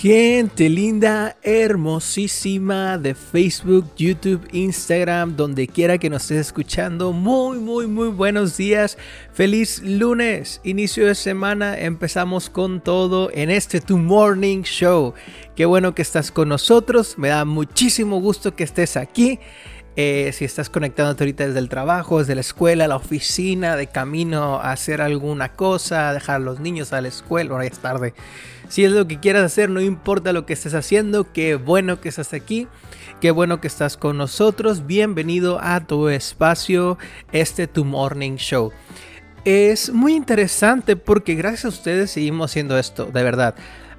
Gente linda, hermosísima de Facebook, YouTube, Instagram, donde quiera que nos estés escuchando. Muy, muy, muy buenos días. Feliz lunes, inicio de semana. Empezamos con todo en este Tu Morning Show. Qué bueno que estás con nosotros. Me da muchísimo gusto que estés aquí. Eh, si estás conectándote ahorita desde el trabajo, desde la escuela, la oficina, de camino a hacer alguna cosa, dejar a los niños a la escuela, bueno, ya es tarde. Si es lo que quieras hacer, no importa lo que estés haciendo, qué bueno que estás aquí, qué bueno que estás con nosotros. Bienvenido a tu espacio, este Tu Morning Show. Es muy interesante porque gracias a ustedes seguimos haciendo esto, de verdad.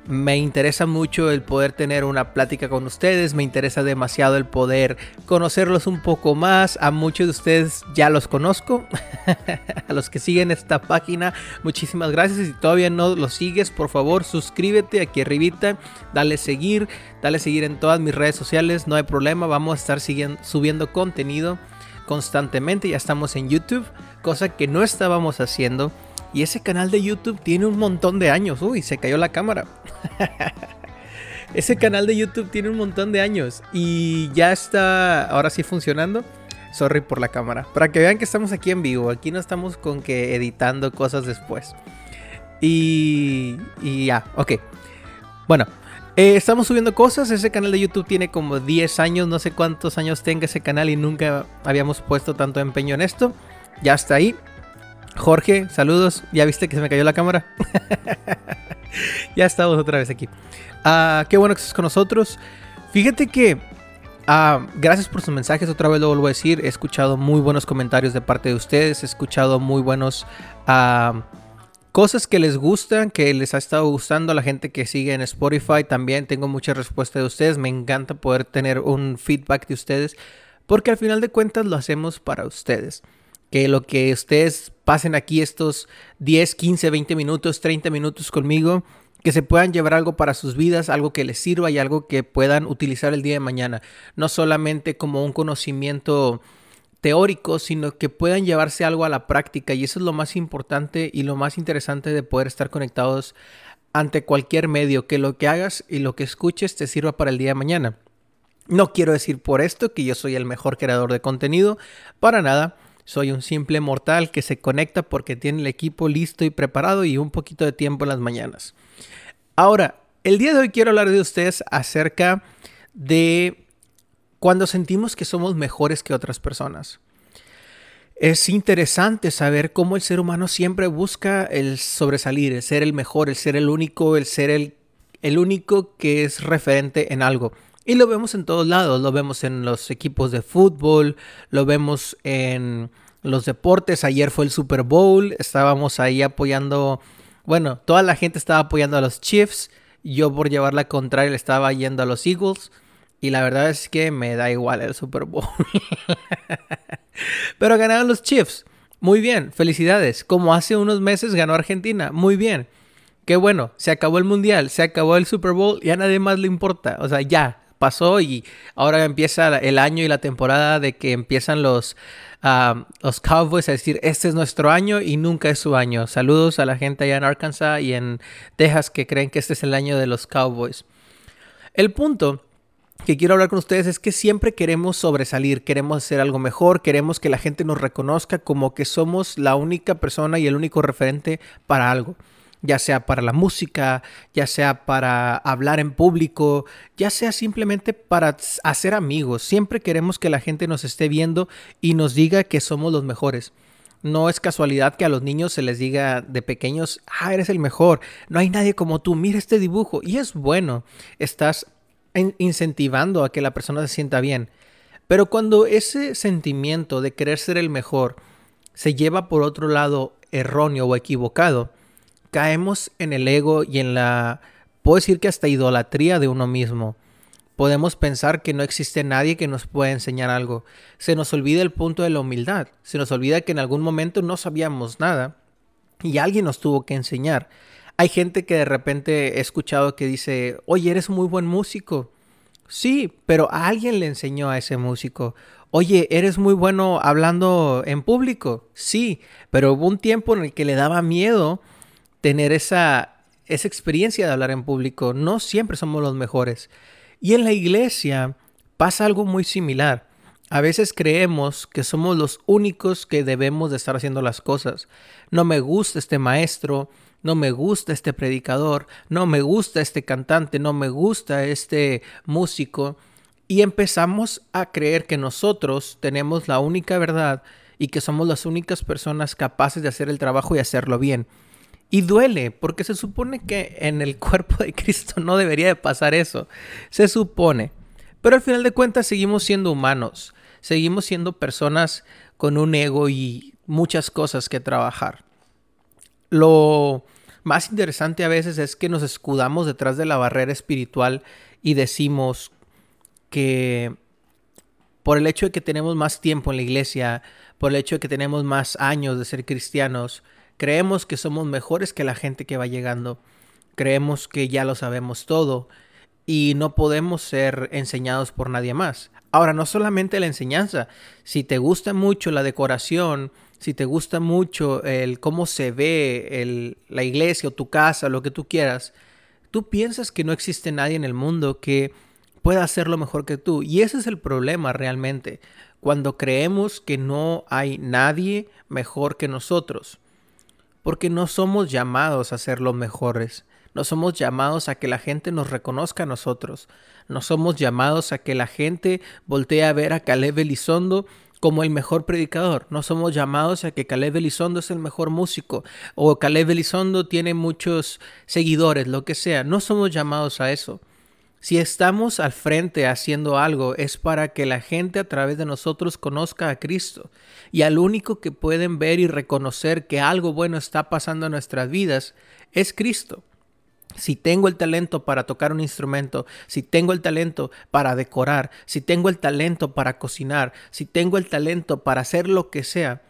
Me interesa mucho el poder tener una plática con ustedes, me interesa demasiado el poder conocerlos un poco más. A muchos de ustedes ya los conozco, a los que siguen esta página, muchísimas gracias. Si todavía no los sigues, por favor suscríbete aquí arribita, dale seguir, dale seguir en todas mis redes sociales, no hay problema, vamos a estar subiendo contenido constantemente, ya estamos en YouTube, cosa que no estábamos haciendo. Y ese canal de YouTube tiene un montón de años. Uy, se cayó la cámara. ese canal de YouTube tiene un montón de años. Y ya está ahora sí funcionando. Sorry por la cámara. Para que vean que estamos aquí en vivo. Aquí no estamos con que editando cosas después. Y, ya, ok. Bueno, eh, estamos subiendo cosas. Ese canal de YouTube tiene como 10 años. No sé cuántos años tenga ese canal y nunca habíamos puesto tanto empeño en esto. Ya está ahí. Jorge, saludos. ¿Ya viste que se me cayó la cámara? ya estamos otra vez aquí. Ah, qué bueno que estás con nosotros. Fíjate que ah, gracias por sus mensajes. Otra vez lo vuelvo a decir. He escuchado muy buenos comentarios de parte de ustedes. He escuchado muy buenos ah, cosas que les gustan, que les ha estado gustando a la gente que sigue en Spotify. También tengo mucha respuesta de ustedes. Me encanta poder tener un feedback de ustedes. Porque al final de cuentas lo hacemos para ustedes que lo que ustedes pasen aquí estos 10, 15, 20 minutos, 30 minutos conmigo, que se puedan llevar algo para sus vidas, algo que les sirva y algo que puedan utilizar el día de mañana. No solamente como un conocimiento teórico, sino que puedan llevarse algo a la práctica. Y eso es lo más importante y lo más interesante de poder estar conectados ante cualquier medio, que lo que hagas y lo que escuches te sirva para el día de mañana. No quiero decir por esto que yo soy el mejor creador de contenido, para nada. Soy un simple mortal que se conecta porque tiene el equipo listo y preparado y un poquito de tiempo en las mañanas. Ahora, el día de hoy quiero hablar de ustedes acerca de cuando sentimos que somos mejores que otras personas. Es interesante saber cómo el ser humano siempre busca el sobresalir, el ser el mejor, el ser el único, el ser el, el único que es referente en algo. Y lo vemos en todos lados, lo vemos en los equipos de fútbol, lo vemos en los deportes. Ayer fue el Super Bowl, estábamos ahí apoyando, bueno, toda la gente estaba apoyando a los Chiefs. Yo por llevar la contraria estaba yendo a los Eagles. Y la verdad es que me da igual el Super Bowl. Pero ganaron los Chiefs. Muy bien, felicidades. Como hace unos meses ganó Argentina. Muy bien. Qué bueno, se acabó el Mundial, se acabó el Super Bowl, ya a nadie más le importa. O sea, ya, pasó y ahora empieza el año y la temporada de que empiezan los, los Cowboys a decir, este es nuestro año y nunca es su año. Saludos a la gente allá en Arkansas y en Texas que creen que este es el año de los Cowboys. El punto que quiero hablar con ustedes es que siempre queremos sobresalir, queremos hacer algo mejor, queremos que la gente nos reconozca como que somos la única persona y el único referente para algo ya sea para la música, ya sea para hablar en público, ya sea simplemente para hacer amigos. Siempre queremos que la gente nos esté viendo y nos diga que somos los mejores. No es casualidad que a los niños se les diga de pequeños, ah, eres el mejor, no hay nadie como tú, mira este dibujo. Y es bueno, estás incentivando a que la persona se sienta bien. Pero cuando ese sentimiento de querer ser el mejor se lleva por otro lado erróneo o equivocado, caemos en el ego y en la, puedo decir que hasta idolatría de uno mismo. Podemos pensar que no existe nadie que nos pueda enseñar algo. Se nos olvida el punto de la humildad. Se nos olvida que en algún momento no sabíamos nada y alguien nos tuvo que enseñar. Hay gente que de repente he escuchado que dice, oye, eres muy buen músico. Sí, pero alguien le enseñó a ese músico. Oye, eres muy bueno hablando en público. Sí, pero hubo un tiempo en el que le daba miedo tener esa, esa experiencia de hablar en público. No siempre somos los mejores. Y en la iglesia pasa algo muy similar. A veces creemos que somos los únicos que debemos de estar haciendo las cosas. No me gusta este maestro, no me gusta este predicador, no me gusta este cantante, no me gusta este músico. Y empezamos a creer que nosotros tenemos la única verdad y que somos las únicas personas capaces de hacer el trabajo y hacerlo bien. Y duele, porque se supone que en el cuerpo de Cristo no debería de pasar eso. Se supone. Pero al final de cuentas seguimos siendo humanos seguimos siendo personas con un ego y muchas cosas que trabajar. Lo más interesante a veces es que nos escudamos detrás de la barrera espiritual y decimos que por el hecho de que tenemos más tiempo en la iglesia, por el hecho de que tenemos más años de ser cristianos, creemos que somos mejores que la gente que va llegando, creemos que ya lo sabemos todo y no podemos ser enseñados por nadie más. Ahora, no solamente la enseñanza, si te gusta mucho la decoración, si te gusta mucho el cómo se ve la iglesia o tu casa, lo que tú quieras, tú piensas que no existe nadie en el mundo que pueda hacerlo mejor que tú. Y ese es el problema realmente, cuando creemos que no hay nadie mejor que nosotros, porque no somos llamados a ser los mejores. No somos llamados a que la gente nos reconozca a nosotros. No somos llamados a que la gente voltee a ver a Caleb Elizondo como el mejor predicador. No somos llamados a que Caleb Elizondo es el mejor músico o Caleb Elizondo tiene muchos seguidores, lo que sea. No somos llamados a eso. Si estamos al frente haciendo algo es para que la gente a través de nosotros conozca a Cristo. Y al único que pueden ver y reconocer que algo bueno está pasando en nuestras vidas es Cristo si tengo el talento para tocar un instrumento, si tengo el talento para decorar, si tengo el talento para cocinar, si tengo el talento para hacer lo que sea,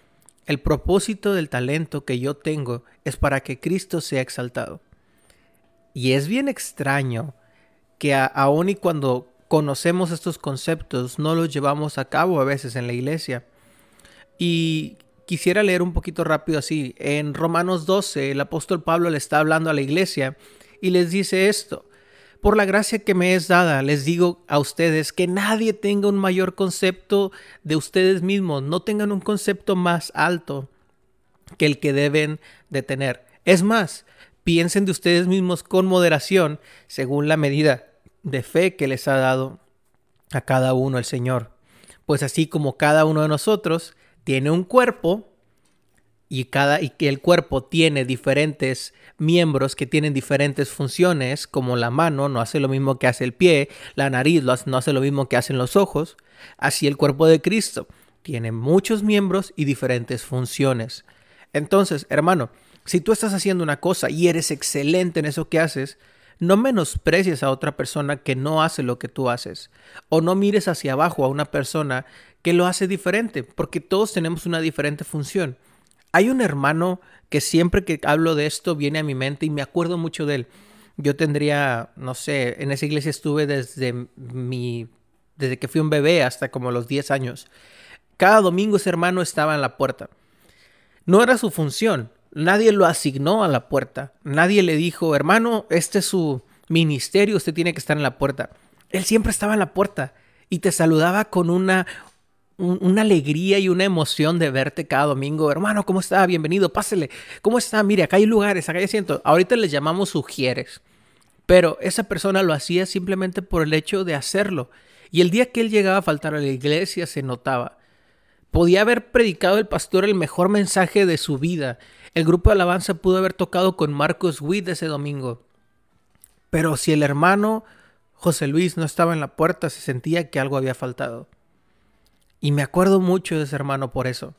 el propósito del talento que yo tengo es para que Cristo sea exaltado. Y es bien extraño que aun y cuando conocemos estos conceptos no los llevamos a cabo a veces en la iglesia. Y quisiera leer un poquito rápido así. En Romanos 12 el apóstol Pablo le está hablando a la iglesia y les dice esto. Por la gracia que me es dada, les digo a ustedes que nadie tenga un mayor concepto de ustedes mismos, no tengan un concepto más alto que el que deben de tener. Es más, piensen de ustedes mismos con moderación, según la medida de fe que les ha dado a cada uno el Señor. Pues así como cada uno de nosotros tiene un cuerpo, y cada y que el cuerpo tiene diferentes miembros que tienen diferentes funciones, como la mano no hace lo mismo que hace el pie, la nariz no hace lo mismo que hacen los ojos, así el cuerpo de Cristo tiene muchos miembros y diferentes funciones. Entonces, hermano, si tú estás haciendo una cosa y eres excelente en eso que haces, no menosprecies a otra persona que no hace lo que tú haces, o no mires hacia abajo a una persona que lo hace diferente, porque todos tenemos una diferente función. Hay un hermano que siempre que hablo de esto viene a mi mente y me acuerdo mucho de él. Yo tendría, no sé, en esa iglesia estuve desde mi desde que fui un bebé hasta como los 10 años. Cada domingo ese hermano estaba en la puerta. No era su función, nadie lo asignó a la puerta. Nadie le dijo, "Hermano, este es su ministerio, usted tiene que estar en la puerta." Él siempre estaba en la puerta y te saludaba con una una alegría y una emoción de verte cada domingo. Hermano, ¿cómo está? Bienvenido, pásele. ¿Cómo está? Mire, acá hay lugares, acá hay asientos. Ahorita les llamamos sugieres. Pero esa persona lo hacía simplemente por el hecho de hacerlo. Y el día que él llegaba a faltar a la iglesia se notaba. Podía haber predicado el pastor el mejor mensaje de su vida. El grupo de alabanza pudo haber tocado con Marcos Witt ese domingo. Pero si el hermano José Luis no estaba en la puerta, se sentía que algo había faltado. Y me acuerdo mucho de ese hermano por eso.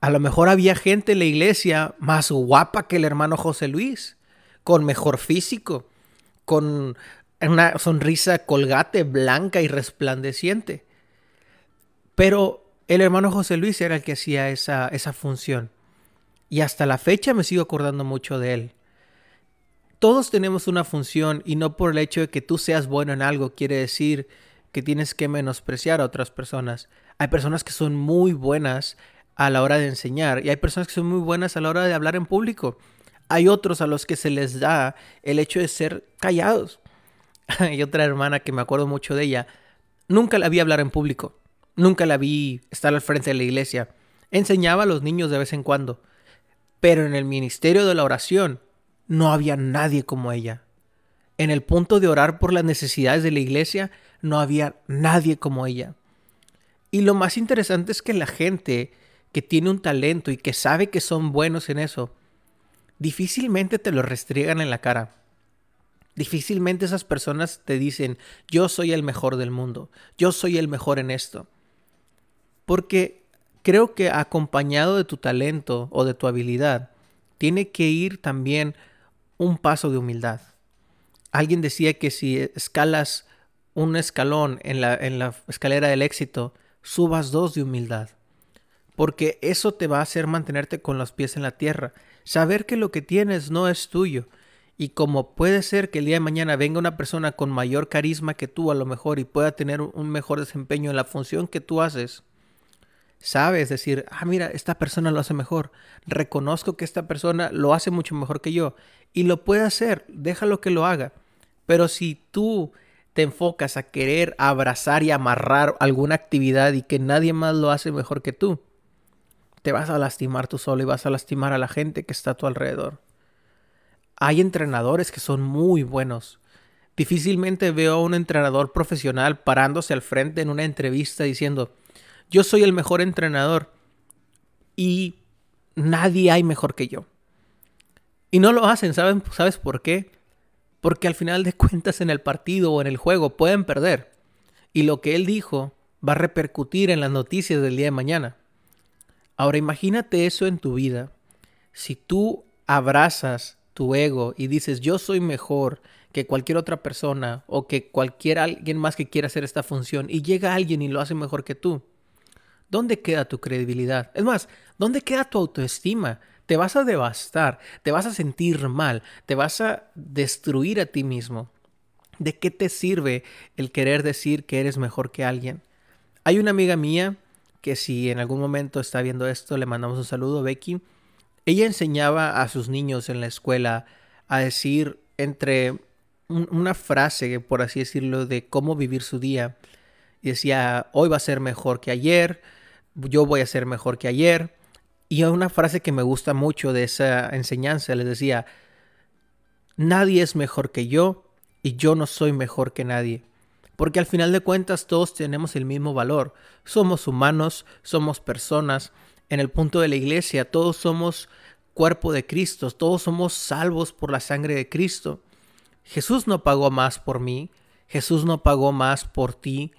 A lo mejor había gente en la iglesia más guapa que el hermano José Luis, con mejor físico, con una sonrisa colgate, blanca y resplandeciente. Pero el hermano José Luis era el que hacía esa, esa función. Y hasta la fecha me sigo acordando mucho de él. Todos tenemos una función y no por el hecho de que tú seas bueno en algo quiere decir que tienes que menospreciar a otras personas. Hay personas que son muy buenas a la hora de enseñar y hay personas que son muy buenas a la hora de hablar en público. Hay otros a los que se les da el hecho de ser callados. Hay otra hermana que me acuerdo mucho de ella. Nunca la vi hablar en público. Nunca la vi estar al frente de la iglesia. Enseñaba a los niños de vez en cuando. Pero en el ministerio de la oración no había nadie como ella. En el punto de orar por las necesidades de la iglesia no había nadie como ella. Y lo más interesante es que la gente que tiene un talento y que sabe que son buenos en eso, difícilmente te lo restriegan en la cara. Difícilmente esas personas te dicen, yo soy el mejor del mundo, yo soy el mejor en esto. Porque creo que acompañado de tu talento o de tu habilidad, tiene que ir también un paso de humildad. Alguien decía que si escalas un escalón en la, en la escalera del éxito, subas dos de humildad. Porque eso te va a hacer mantenerte con los pies en la tierra. Saber que lo que tienes no es tuyo. Y como puede ser que el día de mañana venga una persona con mayor carisma que tú a lo mejor y pueda tener un mejor desempeño en la función que tú haces, sabes decir, ah, mira, esta persona lo hace mejor. Reconozco que esta persona lo hace mucho mejor que yo. Y lo puede hacer, déjalo que lo haga. Pero si tú te enfocas a querer abrazar y amarrar alguna actividad y que nadie más lo hace mejor que tú, te vas a lastimar tú solo y vas a lastimar a la gente que está a tu alrededor. Hay entrenadores que son muy buenos. Difícilmente veo a un entrenador profesional parándose al frente en una entrevista diciendo, yo soy el mejor entrenador y nadie hay mejor que yo. Y no lo hacen, ¿sabes por qué? Porque al final de cuentas en el partido o en el juego pueden perder. Y lo que él dijo va a repercutir en las noticias del día de mañana. Ahora imagínate eso en tu vida. Si tú abrazas tu ego y dices yo soy mejor que cualquier otra persona o que cualquier alguien más que quiera hacer esta función y llega alguien y lo hace mejor que tú, ¿dónde queda tu credibilidad? Es más, ¿dónde queda tu autoestima? te vas a devastar, te vas a sentir mal, te vas a destruir a ti mismo. ¿De qué te sirve el querer decir que eres mejor que alguien? Hay una amiga mía que si en algún momento está viendo esto, le mandamos un saludo, Becky. Ella enseñaba a sus niños en la escuela a decir entre una frase, por así decirlo, de cómo vivir su día. Y decía, hoy va a ser mejor que ayer, yo voy a ser mejor que ayer, y una frase que me gusta mucho de esa enseñanza les decía, nadie es mejor que yo y yo no soy mejor que nadie. Porque al final de cuentas todos tenemos el mismo valor. Somos humanos, somos personas. En el punto de la iglesia todos somos cuerpo de Cristo, todos somos salvos por la sangre de Cristo. Jesús no pagó más por mí, Jesús no pagó más por ti,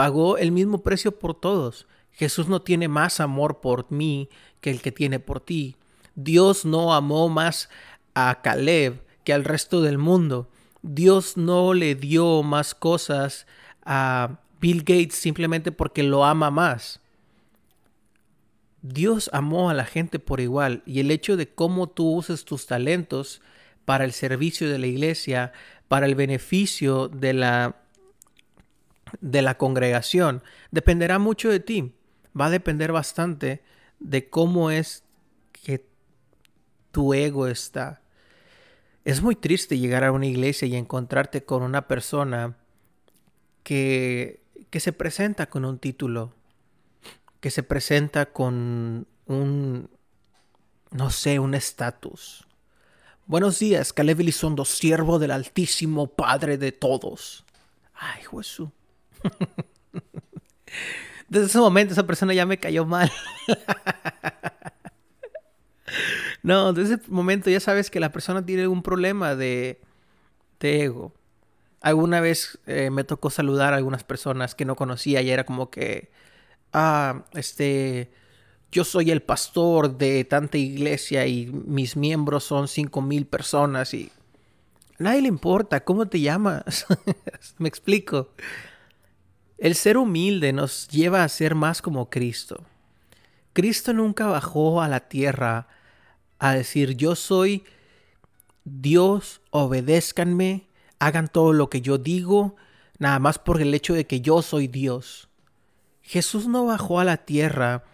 pagó el mismo precio por todos. Jesús no tiene más amor por mí que el que tiene por ti. Dios no amó más a Caleb que al resto del mundo. Dios no le dio más cosas a Bill Gates simplemente porque lo ama más. Dios amó a la gente por igual y el hecho de cómo tú uses tus talentos para el servicio de la iglesia, para el beneficio de la de la congregación, dependerá mucho de ti. Va a depender bastante de cómo es que tu ego está. Es muy triste llegar a una iglesia y encontrarte con una persona que, que se presenta con un título, que se presenta con un, no sé, un estatus. Buenos días, Caleb Elizondo, siervo del Altísimo Padre de todos. Ay, Jesús. Desde ese momento esa persona ya me cayó mal. no, desde ese momento ya sabes que la persona tiene un problema de, ego. Alguna vez eh, me tocó saludar a algunas personas que no conocía y era como que, ah, este, yo soy el pastor de tanta iglesia y mis miembros son cinco mil personas y a nadie le importa cómo te llamas. me explico. El ser humilde nos lleva a ser más como Cristo. Cristo nunca bajó a la tierra a decir yo soy Dios, obedézcanme, hagan todo lo que yo digo, nada más por el hecho de que yo soy Dios. Jesús no bajó a la tierra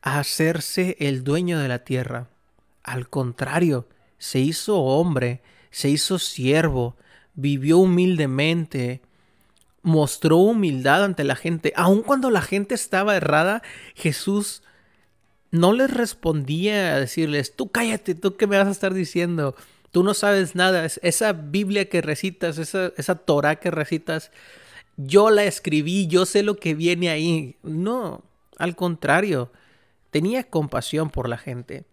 a hacerse el dueño de la tierra. Al contrario, se hizo hombre, se hizo siervo, vivió humildemente, mostró humildad ante la gente. Aun cuando la gente estaba errada, Jesús no les respondía a decirles, tú cállate, tú qué me vas a estar diciendo, tú no sabes nada, esa Biblia que recitas, esa, esa Torah que recitas, yo la escribí, yo sé lo que viene ahí. No, al contrario, tenía compasión por la gente,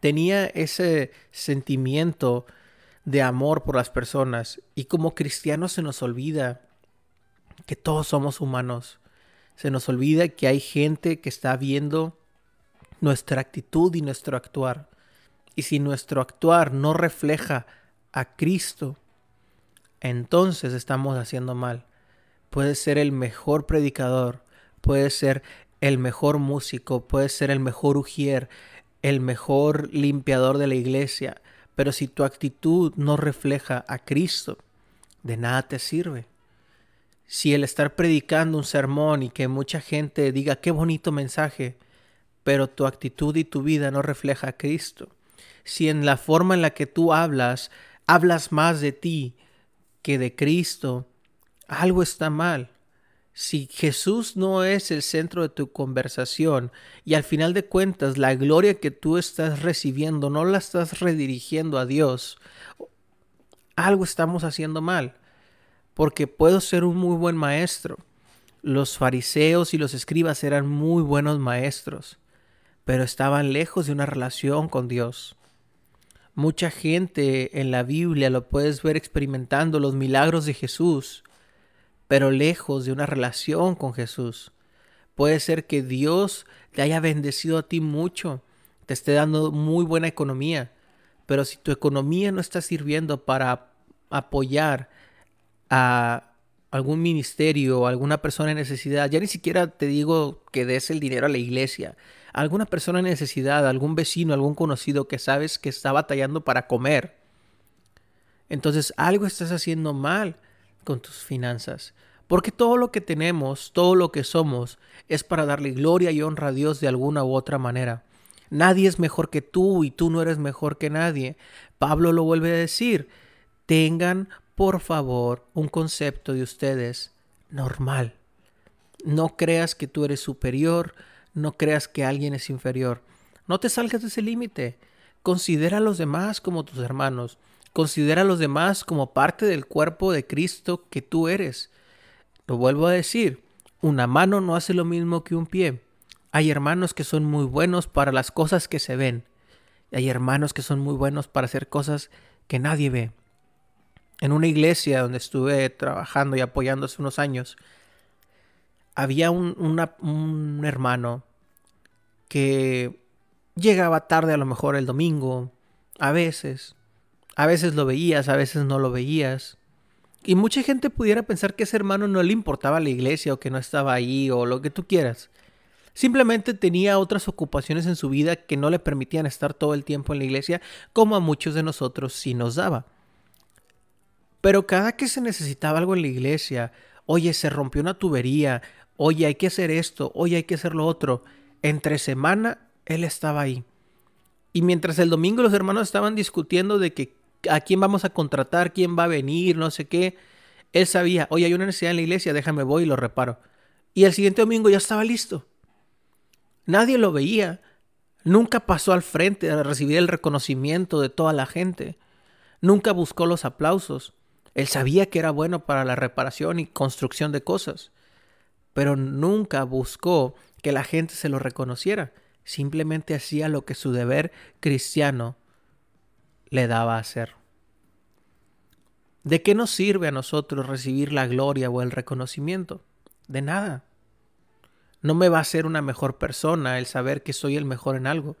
tenía ese sentimiento de amor por las personas y como cristianos se nos olvida que todos somos humanos. Se nos olvida que hay gente que está viendo nuestra actitud y nuestro actuar. Y si nuestro actuar no refleja a Cristo, entonces estamos haciendo mal. Puede ser el mejor predicador, puede ser el mejor músico, puede ser el mejor ujier, el mejor limpiador de la iglesia, pero si tu actitud no refleja a Cristo, de nada te sirve. Si el estar predicando un sermón y que mucha gente diga qué bonito mensaje, pero tu actitud y tu vida no refleja a Cristo. Si en la forma en la que tú hablas, hablas más de ti que de Cristo, algo está mal. Si Jesús no es el centro de tu conversación y al final de cuentas la gloria que tú estás recibiendo no la estás redirigiendo a Dios, algo estamos haciendo mal. Porque puedo ser un muy buen maestro. Los fariseos y los escribas eran muy buenos maestros pero estaban lejos de una relación con Dios. Mucha gente en la Biblia lo puedes ver experimentando los milagros de Jesús, pero lejos de una relación con Jesús. Puede ser que Dios te haya bendecido a ti mucho, te esté dando muy buena economía, pero si tu economía no está sirviendo para apoyar a algún ministerio alguna persona en necesidad, ya ni siquiera te digo que des el dinero a la iglesia, alguna persona en necesidad, algún vecino, algún conocido que sabes que está batallando para comer. Entonces algo estás haciendo mal con tus finanzas. Porque todo lo que tenemos, todo lo que somos, es para darle gloria y honra a Dios de alguna u otra manera. Nadie es mejor que tú y tú no eres mejor que nadie. Pablo lo vuelve a decir. Tengan, por favor, un concepto de ustedes normal. No creas que tú eres superior, no creas que alguien es inferior. No te salgas de ese límite. Considera a los demás como tus hermanos. Considera a los demás como parte del cuerpo de Cristo que tú eres. Lo vuelvo a decir, una mano no hace lo mismo que un pie. Hay hermanos que son muy buenos para las cosas que se ven. Y hay hermanos que son muy buenos para hacer cosas que nadie ve. En una iglesia donde estuve trabajando y apoyando hace unos años, había un, hermano que llegaba tarde a lo mejor el domingo, a veces. A veces lo veías, a veces no lo veías. Y mucha gente pudiera pensar que ese hermano no le importaba la iglesia o que no estaba ahí o lo que tú quieras. Simplemente tenía otras ocupaciones en su vida que no le permitían estar todo el tiempo en la iglesia como a muchos de nosotros sí nos daba. Pero cada que se necesitaba algo en la iglesia, oye, se rompió una tubería, oye, hay que hacer esto, oye, hay que hacer lo otro. Entre semana, él estaba ahí. Y mientras el domingo los hermanos estaban discutiendo de que a quién vamos a contratar, quién va a venir, no sé qué, él sabía, oye, hay una necesidad en la iglesia, déjame voy y lo reparo. Y el siguiente domingo ya estaba listo. Nadie lo veía. Nunca pasó al frente a recibir el reconocimiento de toda la gente. Nunca buscó los aplausos. Él sabía que era bueno para la reparación y construcción de cosas pero nunca buscó que la gente se lo reconociera. Simplemente hacía lo que su deber cristiano le daba a hacer. ¿De qué nos sirve a nosotros recibir la gloria o el reconocimiento? De nada. No me va a hacer una mejor persona el saber que soy el mejor en algo.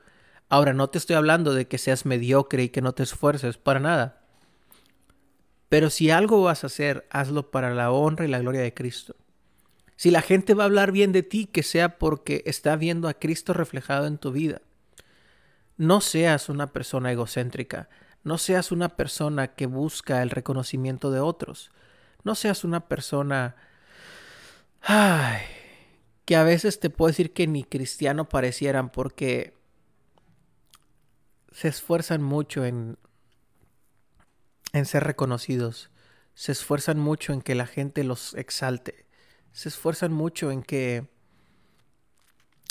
Ahora, no te estoy hablando de que seas mediocre y que no te esfuerces, para nada. Pero si algo vas a hacer, hazlo para la honra y la gloria de Cristo. Si la gente va a hablar bien de ti, que sea porque está viendo a Cristo reflejado en tu vida. No seas una persona egocéntrica, no seas una persona que busca el reconocimiento de otros, no seas una persona ay, que a veces te puedo decir que ni cristiano parecieran porque se esfuerzan mucho en, en ser reconocidos, se esfuerzan mucho en que la gente los exalte, se esfuerzan mucho en que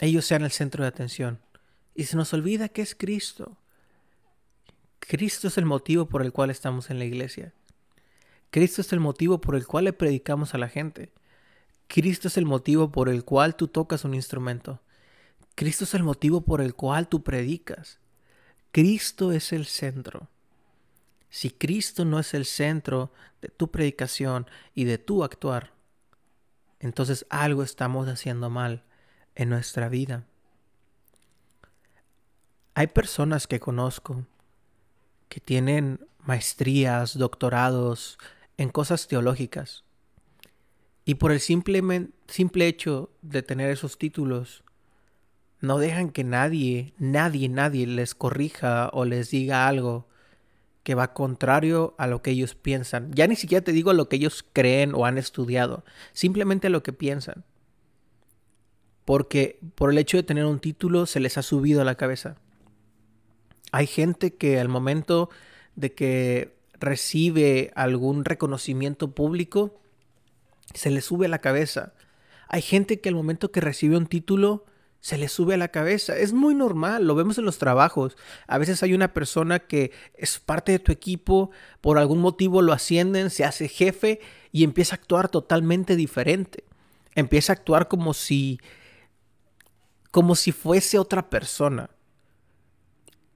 ellos sean el centro de atención. Y se nos olvida que es Cristo. Cristo es el motivo por el cual estamos en la iglesia. Cristo es el motivo por el cual le predicamos a la gente. Cristo es el motivo por el cual tú tocas un instrumento. Cristo es el motivo por el cual tú predicas. Cristo es el centro. Si Cristo no es el centro de tu predicación y de tu actuar, entonces algo estamos haciendo mal en nuestra vida. Hay personas que conozco que tienen maestrías, doctorados en cosas teológicas. Y por el simple, simple hecho de tener esos títulos, no dejan que nadie, nadie, nadie les corrija o les diga algo que va contrario a lo que ellos piensan. Ya ni siquiera te digo lo que ellos creen o han estudiado, simplemente lo que piensan. Porque por el hecho de tener un título se les ha subido a la cabeza. Hay gente que al momento de que recibe algún reconocimiento público, se le sube a la cabeza. Hay gente que al momento que recibe un título, se le sube a la cabeza. Es muy normal, lo vemos en los trabajos. A veces hay una persona que es parte de tu equipo, por algún motivo lo ascienden, se hace jefe y empieza a actuar totalmente diferente. Empieza a actuar como si como si fuese otra persona.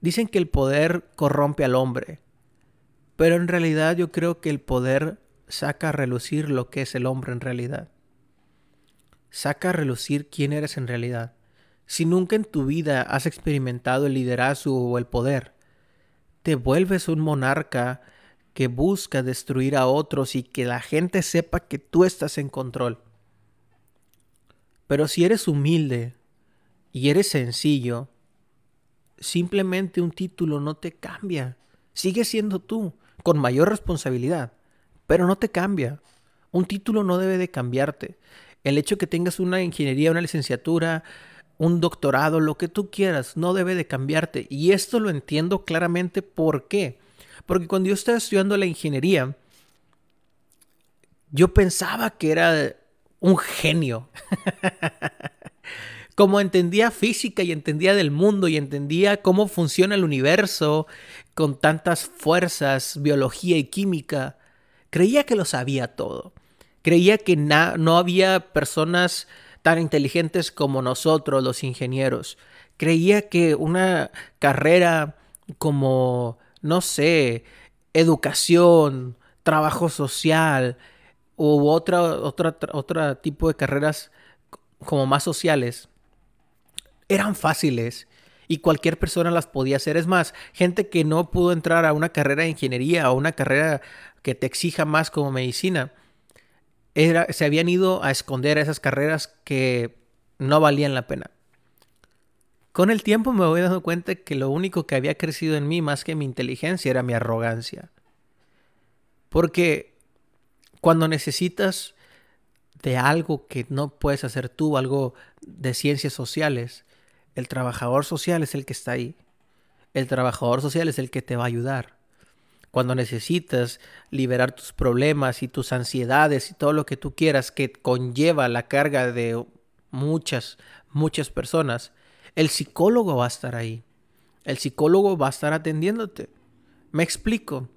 Dicen que el poder corrompe al hombre, pero en realidad yo creo que el poder saca a relucir lo que es el hombre en realidad. Saca a relucir quién eres en realidad. Si nunca en tu vida has experimentado el liderazgo o el poder, te vuelves un monarca que busca destruir a otros y que la gente sepa que tú estás en control. Pero si eres humilde y eres sencillo, simplemente un título no te cambia. Sigue siendo tú, con mayor responsabilidad, pero no te cambia. Un título no debe de cambiarte. El hecho que tengas una ingeniería, una licenciatura, un doctorado, lo que tú quieras, no debe de cambiarte. Y esto lo entiendo claramente por qué. Porque cuando yo estaba estudiando la ingeniería, yo pensaba que era un genio. Como entendía física y entendía del mundo y entendía cómo funciona el universo con tantas fuerzas, biología y química, creía que lo sabía todo. Creía que no había personas tan inteligentes como nosotros, los ingenieros. Creía que una carrera como, no sé, educación, trabajo social u otra, otra, otro tipo de carreras como más sociales eran fáciles y cualquier persona las podía hacer. Es más, gente que no pudo entrar a una carrera de ingeniería o una carrera que te exija más como medicina, se habían ido a esconder a esas carreras que no valían la pena. Con el tiempo me voy dando cuenta que lo único que había crecido en mí más que mi inteligencia era mi arrogancia. Porque cuando necesitas de algo que no puedes hacer tú, algo de ciencias sociales, el trabajador social es el que está ahí. El trabajador social es el que te va a ayudar cuando necesitas liberar tus problemas y tus ansiedades y todo lo que tú quieras que conlleva la carga de muchas, muchas personas, el psicólogo va a estar ahí. El psicólogo va a estar atendiéndote. Me explico.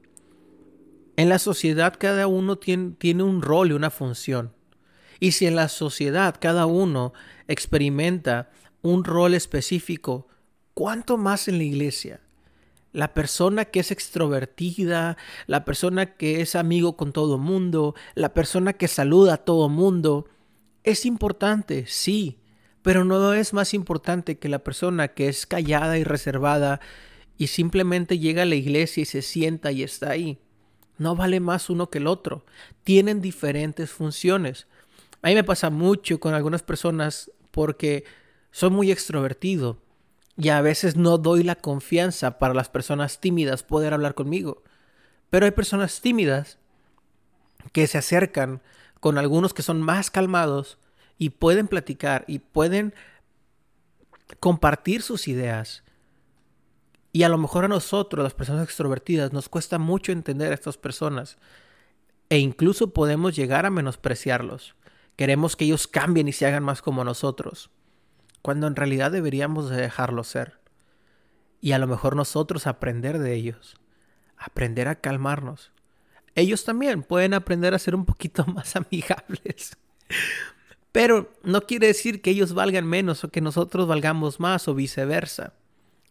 En la sociedad cada uno tiene, tiene un rol y una función. Y si en la sociedad cada uno experimenta un rol específico, ¿cuánto más en la iglesia? La persona que es extrovertida, la persona que es amigo con todo mundo, la persona que saluda a todo mundo, es importante, sí, pero no es más importante que la persona que es callada y reservada y simplemente llega a la iglesia y se sienta y está ahí. No vale más uno que el otro. Tienen diferentes funciones. A mí me pasa mucho con algunas personas porque soy muy extrovertido y a veces no doy la confianza para las personas tímidas poder hablar conmigo. Pero hay personas tímidas que se acercan con algunos que son más calmados y pueden platicar y pueden compartir sus ideas. Y a lo mejor a nosotros, las personas extrovertidas, nos cuesta mucho entender a estas personas. E incluso podemos llegar a menospreciarlos. Queremos que ellos cambien y se hagan más como nosotros. Cuando en realidad deberíamos dejarlos ser. Y a lo mejor nosotros aprender de ellos. Aprender a calmarnos. Ellos también pueden aprender a ser un poquito más amigables. Pero no quiere decir que ellos valgan menos o que nosotros valgamos más o viceversa.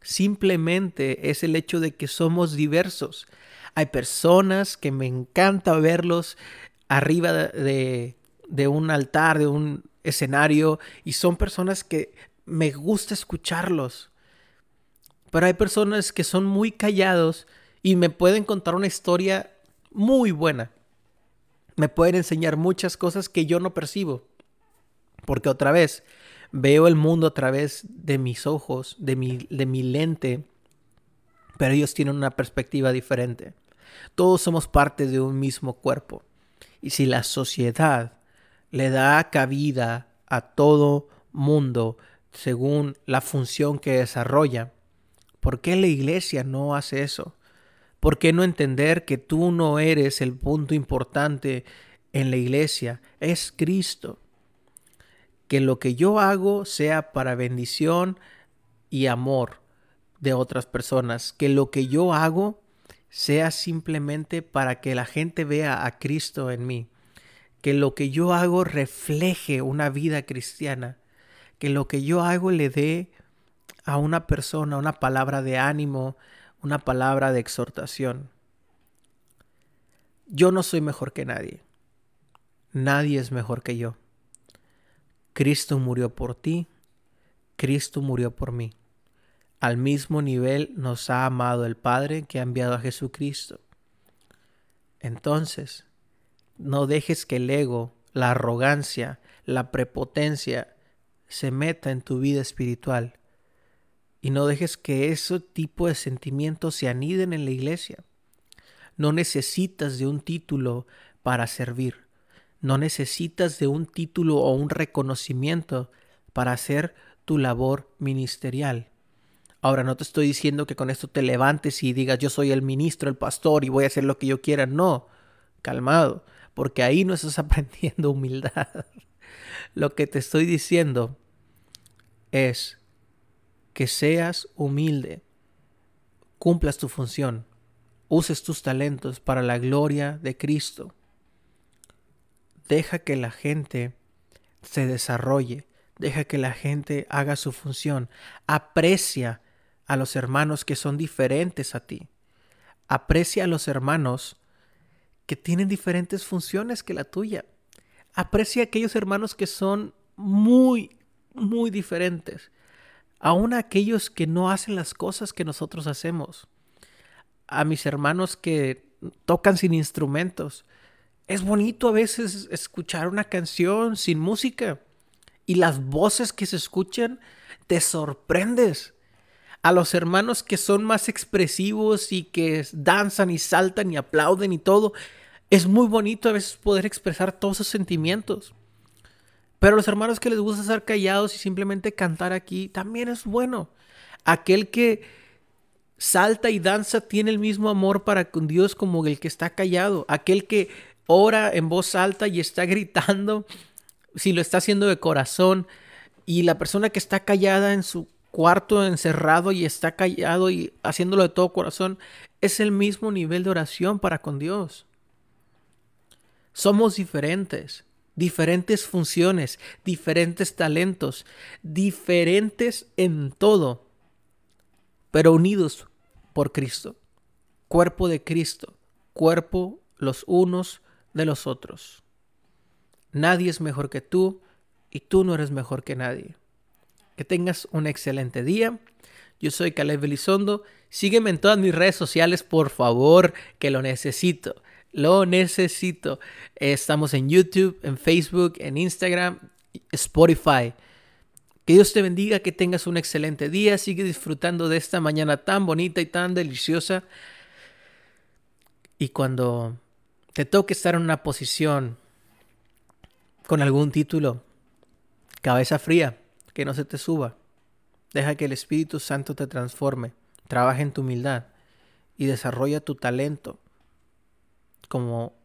Simplemente es el hecho de que somos diversos. Hay personas que me encanta verlos arriba de, de un altar, de un escenario, y son personas que me gusta escucharlos. Pero hay personas que son muy callados y me pueden contar una historia muy buena. Me pueden enseñar muchas cosas que yo no percibo. Porque otra vez, veo el mundo a través de mis ojos, de mi, de mi lente, pero ellos tienen una perspectiva diferente. Todos somos parte de un mismo cuerpo. Y si la sociedad le da cabida a todo mundo según la función que desarrolla, ¿por qué la iglesia no hace eso? ¿Por qué no entender que tú no eres el punto importante en la iglesia? Es Cristo que lo que yo hago sea para bendición y amor de otras personas, que lo que yo hago sea simplemente para que la gente vea a Cristo en mí, que lo que yo hago refleje una vida cristiana, que lo que yo hago le dé a una persona una palabra de ánimo, una palabra de exhortación. Yo no soy mejor que nadie. Nadie es mejor que yo. Cristo murió por ti, Cristo murió por mí. Al mismo nivel nos ha amado el Padre que ha enviado a Jesucristo. Entonces, no dejes que el ego, la arrogancia, la prepotencia se meta en tu vida espiritual. Y no dejes que ese tipo de sentimientos se aniden en la iglesia. No necesitas de un título para servir. No necesitas de un título o un reconocimiento para hacer tu labor ministerial. Ahora no te estoy diciendo que con esto te levantes y digas yo soy el ministro, el pastor y voy a hacer lo que yo quiera. No, calmado, porque ahí no estás aprendiendo humildad. lo que te estoy diciendo es que seas humilde, cumplas tu función, uses tus talentos para la gloria de Cristo. Deja que la gente se desarrolle, deja que la gente haga su función, aprecia a los hermanos que son diferentes a ti, aprecia a los hermanos que tienen diferentes funciones que la tuya, aprecia a aquellos hermanos que son muy, muy diferentes, aún a aquellos que no hacen las cosas que nosotros hacemos, a mis hermanos que tocan sin instrumentos, es bonito a veces escuchar una canción sin música y las voces que se escuchan te sorprendes. A los hermanos que son más expresivos y que danzan y saltan y aplauden y todo, es muy bonito a veces poder expresar todos esos sentimientos. Pero los hermanos que les gusta estar callados y simplemente cantar aquí, también es bueno. Aquel que salta y danza tiene el mismo amor para con Dios como el que está callado. Aquel que ora en voz alta y está gritando, si lo está haciendo de corazón, y la persona que está callada en su cuarto encerrado y está callado y haciéndolo de todo corazón, es el mismo nivel de oración para con Dios. Somos diferentes, diferentes funciones, diferentes talentos, diferentes en todo, pero unidos por Cristo. Cuerpo de Cristo, cuerpo los unos de los otros. Nadie es mejor que tú y tú no eres mejor que nadie. Que tengas un excelente día. Yo soy Caleb Elizondo. Sígueme en todas mis redes sociales, por favor, que lo necesito. Lo necesito. Estamos en YouTube, en Facebook, en Instagram, Spotify. Que Dios te bendiga, que tengas un excelente día. Sigue disfrutando de esta mañana tan bonita y tan deliciosa. Y cuando te toca estar en una posición con algún título, cabeza fría, que no se te suba. Deja que el Espíritu Santo te transforme, Trabaja en tu humildad y desarrolla tu talento como,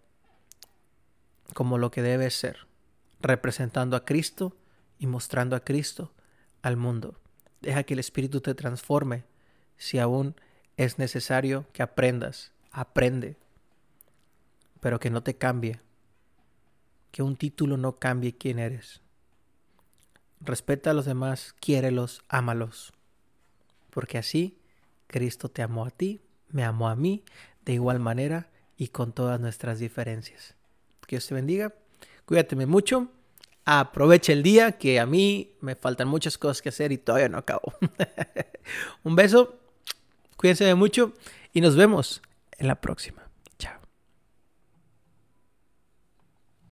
como lo que debe ser, representando a Cristo y mostrando a Cristo al mundo. Deja que el Espíritu te transforme si aún es necesario que aprendas. Aprende, pero que no te cambie. Que un título no cambie quién eres. Respeta a los demás, quiérelos, ámalos. Porque así Cristo te amó a ti, me amó a mí, de igual manera y con todas nuestras diferencias. Dios te bendiga, cuídateme mucho, aprovecha el día, que a mí me faltan muchas cosas que hacer y todavía no acabo. Un beso, cuídense de mucho y nos vemos en la próxima.